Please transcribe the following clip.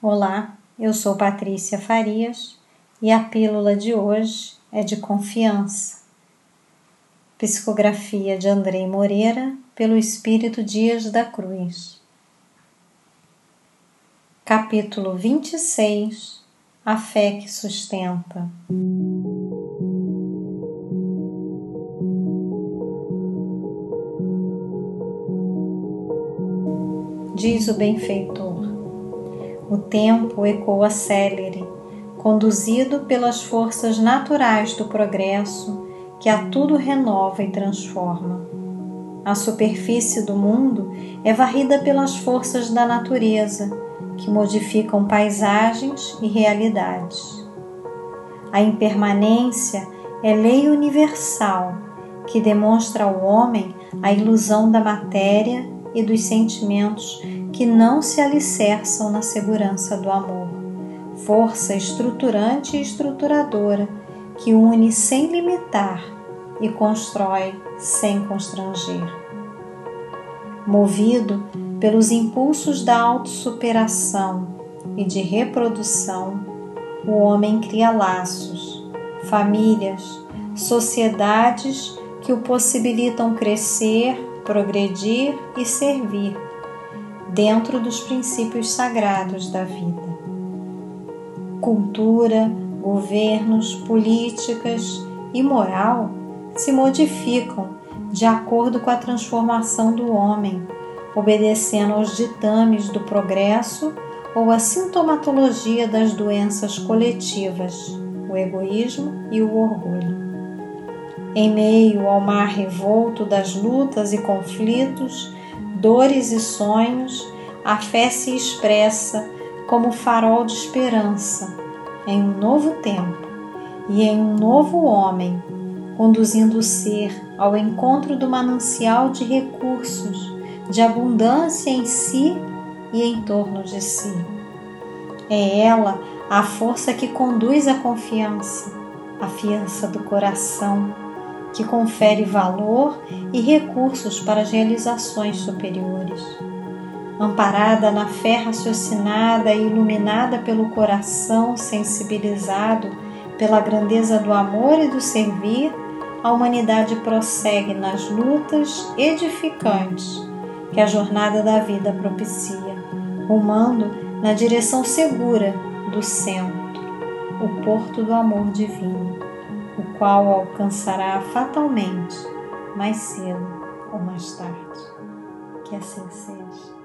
Olá, eu sou Patrícia Farias e a pílula de hoje é de confiança. Psicografia de Andrei Moreira pelo Espírito Dias da Cruz. Capítulo 26 A fé que sustenta. Diz o benfeitor o tempo ecoa célere, conduzido pelas forças naturais do progresso que a tudo renova e transforma. A superfície do mundo é varrida pelas forças da natureza que modificam paisagens e realidades. A impermanência é lei universal que demonstra ao homem a ilusão da matéria e dos sentimentos que não se alicerçam na segurança do amor, força estruturante e estruturadora que une sem limitar e constrói sem constranger. Movido pelos impulsos da autossuperação e de reprodução, o homem cria laços, famílias, sociedades que o possibilitam crescer, progredir e servir dentro dos princípios sagrados da vida. Cultura, governos, políticas e moral se modificam de acordo com a transformação do homem, obedecendo aos ditames do progresso ou à sintomatologia das doenças coletivas, o egoísmo e o orgulho. Em meio ao mar revolto das lutas e conflitos, dores e sonhos, a fé se expressa como farol de esperança em um novo tempo e em um novo homem, conduzindo o ser ao encontro do manancial de recursos, de abundância em si e em torno de si. É ela a força que conduz a confiança, a fiança do coração que confere valor e recursos para as realizações superiores. Amparada na fé raciocinada e iluminada pelo coração sensibilizado pela grandeza do amor e do servir, a humanidade prossegue nas lutas edificantes que a jornada da vida propicia, rumando na direção segura do centro, o porto do amor divino o qual alcançará fatalmente mais cedo ou mais tarde. Que assim seja.